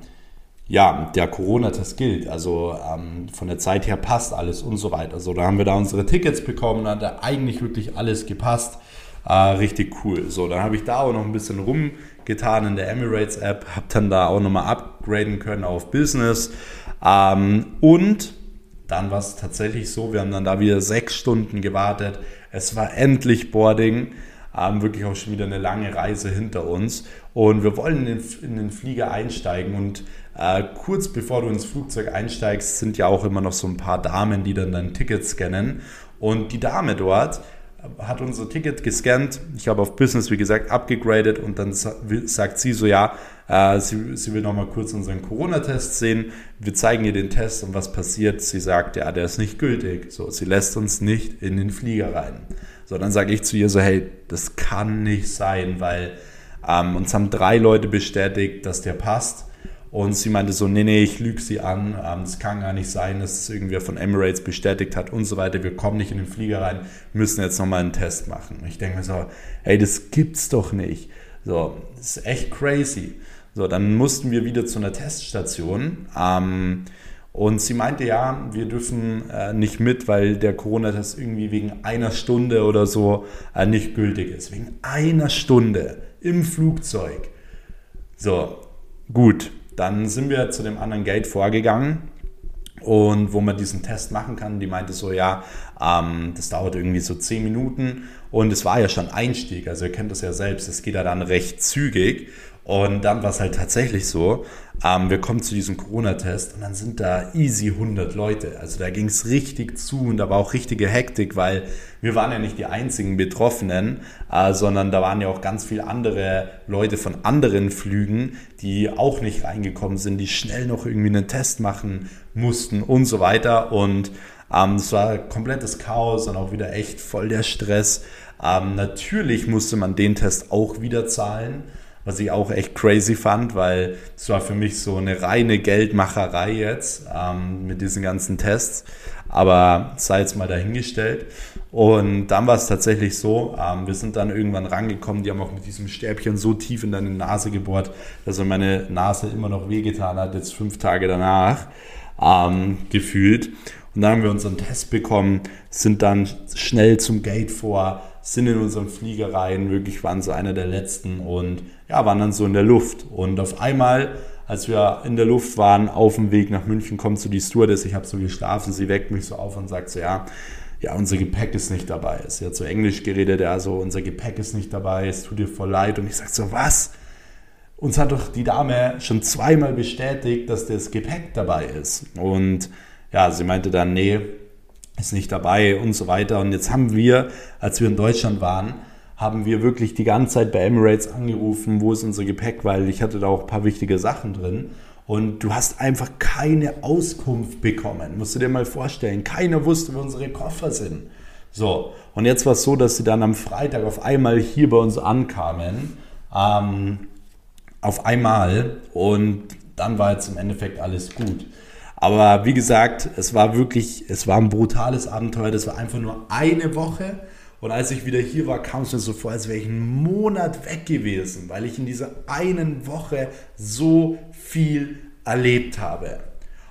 ja, der Corona-Test gilt. Also ähm, von der Zeit her passt alles und so weiter. So, da haben wir da unsere Tickets bekommen, da hat da eigentlich wirklich alles gepasst. Äh, richtig cool. So, dann habe ich da auch noch ein bisschen rumgetan in der Emirates-App, habe dann da auch nochmal upgraden können auf Business. Ähm, und dann war es tatsächlich so, wir haben dann da wieder sechs Stunden gewartet. Es war endlich Boarding haben wirklich auch schon wieder eine lange Reise hinter uns und wir wollen in den, Flieger einsteigen und äh, kurz bevor du ins Flugzeug einsteigst, sind ja auch immer noch so ein paar Damen, die dann dein Ticket scannen und die Dame dort hat unser Ticket gescannt. Ich habe auf Business, wie gesagt, abgegradet und dann sagt sie so, ja, äh, sie, sie will nochmal kurz unseren Corona-Test sehen. Wir zeigen ihr den Test und was passiert? Sie sagt, ja, der ist nicht gültig. So, sie lässt uns nicht in den Flieger rein. So, dann sage ich zu ihr so, hey, das kann nicht sein, weil ähm, uns haben drei Leute bestätigt, dass der passt. Und sie meinte so, nee, nee, ich lüge sie an, ähm, kann gar nicht sein, dass es irgendwer von Emirates bestätigt hat und so weiter. Wir kommen nicht in den Flieger rein, müssen jetzt nochmal einen Test machen. Ich denke mir so, hey, das gibt's doch nicht. So, das ist echt crazy. So, dann mussten wir wieder zu einer Teststation. Ähm, und sie meinte, ja, wir dürfen äh, nicht mit, weil der Corona-Test irgendwie wegen einer Stunde oder so äh, nicht gültig ist. Wegen einer Stunde im Flugzeug. So, gut. Dann sind wir zu dem anderen Gate vorgegangen und wo man diesen Test machen kann. Die meinte so, ja, ähm, das dauert irgendwie so 10 Minuten und es war ja schon Einstieg, also ihr kennt das ja selbst, es geht ja dann recht zügig und dann war es halt tatsächlich so, ähm, wir kommen zu diesem Corona-Test und dann sind da easy 100 Leute. Also da ging es richtig zu und da war auch richtige Hektik, weil wir waren ja nicht die einzigen Betroffenen, äh, sondern da waren ja auch ganz viele andere Leute von anderen Flügen, die auch nicht reingekommen sind, die schnell noch irgendwie einen Test machen mussten und so weiter. Und ähm, es war komplettes Chaos und auch wieder echt voll der Stress. Ähm, natürlich musste man den Test auch wieder zahlen was ich auch echt crazy fand, weil es war für mich so eine reine Geldmacherei jetzt ähm, mit diesen ganzen Tests. Aber sei jetzt mal dahingestellt. Und dann war es tatsächlich so, ähm, wir sind dann irgendwann rangekommen, die haben auch mit diesem Stäbchen so tief in deine Nase gebohrt, dass meine Nase immer noch wehgetan hat, jetzt fünf Tage danach ähm, gefühlt. Und dann haben wir unseren Test bekommen, sind dann schnell zum Gate vor, sind in unseren Flieger rein, wirklich waren so einer der letzten und ja, waren dann so in der Luft. Und auf einmal, als wir in der Luft waren, auf dem Weg nach München, kommt so die Stewardess, ich habe so geschlafen, sie weckt mich so auf und sagt so, ja, ja, unser Gepäck ist nicht dabei. Sie hat so Englisch geredet, ja, so, unser Gepäck ist nicht dabei, es tut dir voll leid. Und ich sage so, was? Uns hat doch die Dame schon zweimal bestätigt, dass das Gepäck dabei ist. Und ja, sie meinte dann, nee, ist nicht dabei und so weiter. Und jetzt haben wir, als wir in Deutschland waren, haben wir wirklich die ganze Zeit bei Emirates angerufen, wo ist unser Gepäck, weil ich hatte da auch ein paar wichtige Sachen drin. Und du hast einfach keine Auskunft bekommen. Musst du dir mal vorstellen. Keiner wusste, wo unsere Koffer sind. So, und jetzt war es so, dass sie dann am Freitag auf einmal hier bei uns ankamen. Ähm, auf einmal. Und dann war jetzt im Endeffekt alles gut. Aber wie gesagt, es war wirklich, es war ein brutales Abenteuer. Das war einfach nur eine Woche. Und als ich wieder hier war, kam es mir so vor, als wäre ich einen Monat weg gewesen, weil ich in dieser einen Woche so viel erlebt habe.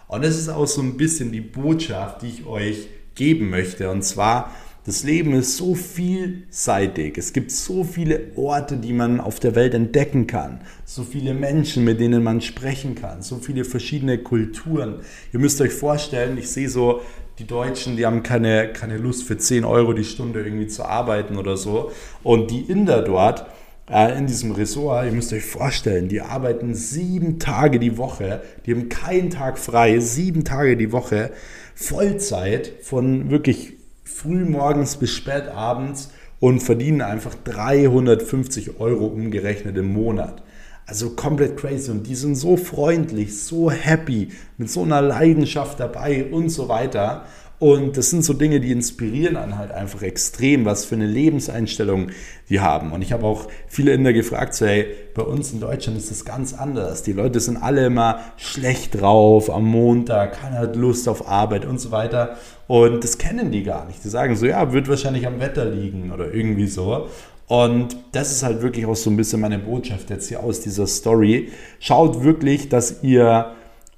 Und das ist auch so ein bisschen die Botschaft, die ich euch geben möchte. Und zwar, das Leben ist so vielseitig. Es gibt so viele Orte, die man auf der Welt entdecken kann. So viele Menschen, mit denen man sprechen kann. So viele verschiedene Kulturen. Ihr müsst euch vorstellen, ich sehe so die Deutschen, die haben keine, keine Lust für 10 Euro die Stunde irgendwie zu arbeiten oder so. Und die Inder dort, äh, in diesem Ressort, ihr müsst euch vorstellen, die arbeiten sieben Tage die Woche, die haben keinen Tag frei, sieben Tage die Woche, Vollzeit von wirklich früh morgens bis spät abends und verdienen einfach 350 Euro umgerechnet im Monat. Also komplett crazy. Und die sind so freundlich, so happy, mit so einer Leidenschaft dabei und so weiter. Und das sind so Dinge, die inspirieren einen halt einfach extrem, was für eine Lebenseinstellung die haben. Und ich habe auch viele Inder gefragt, so, hey, bei uns in Deutschland ist das ganz anders. Die Leute sind alle immer schlecht drauf am Montag, keiner hat Lust auf Arbeit und so weiter. Und das kennen die gar nicht. Die sagen so, ja, wird wahrscheinlich am Wetter liegen oder irgendwie so. Und das ist halt wirklich auch so ein bisschen meine Botschaft jetzt hier aus dieser Story. Schaut wirklich, dass ihr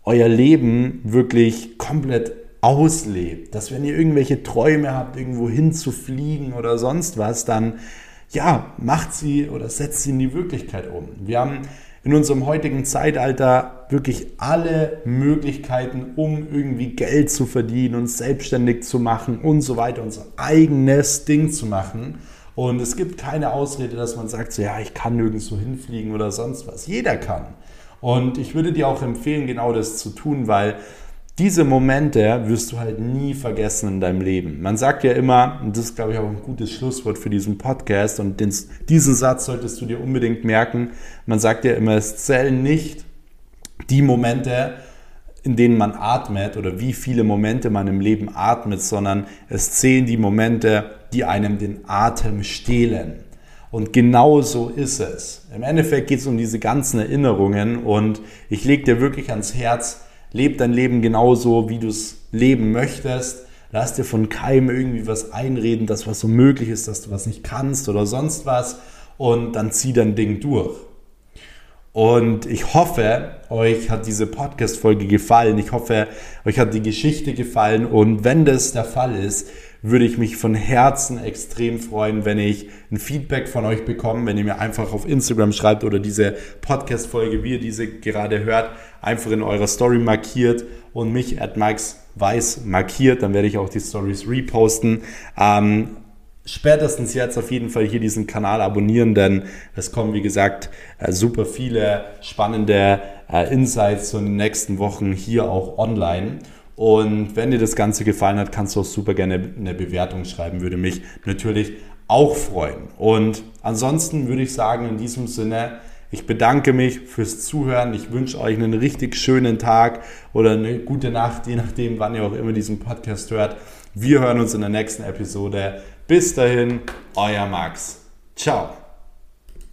euer Leben wirklich komplett auslebt. Dass wenn ihr irgendwelche Träume habt, irgendwo hinzufliegen oder sonst was, dann ja, macht sie oder setzt sie in die Wirklichkeit um. Wir haben in unserem heutigen Zeitalter wirklich alle Möglichkeiten, um irgendwie Geld zu verdienen, uns selbstständig zu machen und so weiter, unser eigenes Ding zu machen. Und es gibt keine Ausrede, dass man sagt, so, ja, ich kann nirgendwo hinfliegen oder sonst was. Jeder kann. Und ich würde dir auch empfehlen, genau das zu tun, weil diese Momente wirst du halt nie vergessen in deinem Leben. Man sagt ja immer, und das ist, glaube ich, auch ein gutes Schlusswort für diesen Podcast, und diesen Satz solltest du dir unbedingt merken. Man sagt ja immer, es zählen nicht die Momente, in denen man atmet oder wie viele Momente man im Leben atmet, sondern es zählen die Momente, die einem den Atem stehlen. Und genau so ist es. Im Endeffekt geht es um diese ganzen Erinnerungen und ich lege dir wirklich ans Herz, leb dein Leben genauso, wie du es leben möchtest. Lass dir von keinem irgendwie was einreden, dass was so möglich ist, dass du was nicht kannst oder sonst was. Und dann zieh dein Ding durch. Und ich hoffe, euch hat diese Podcast-Folge gefallen. Ich hoffe, euch hat die Geschichte gefallen. Und wenn das der Fall ist, würde ich mich von Herzen extrem freuen, wenn ich ein Feedback von euch bekomme, wenn ihr mir einfach auf Instagram schreibt oder diese Podcast-Folge, wie ihr diese gerade hört, einfach in eurer Story markiert und mich at Max Weiß markiert. Dann werde ich auch die Stories reposten. Ähm, spätestens jetzt auf jeden Fall hier diesen Kanal abonnieren, denn es kommen, wie gesagt, äh, super viele spannende äh, Insights in den nächsten Wochen hier auch online. Und wenn dir das Ganze gefallen hat, kannst du auch super gerne eine Bewertung schreiben, würde mich natürlich auch freuen. Und ansonsten würde ich sagen, in diesem Sinne, ich bedanke mich fürs Zuhören. Ich wünsche euch einen richtig schönen Tag oder eine gute Nacht, je nachdem, wann ihr auch immer diesen Podcast hört. Wir hören uns in der nächsten Episode. Bis dahin, euer Max. Ciao.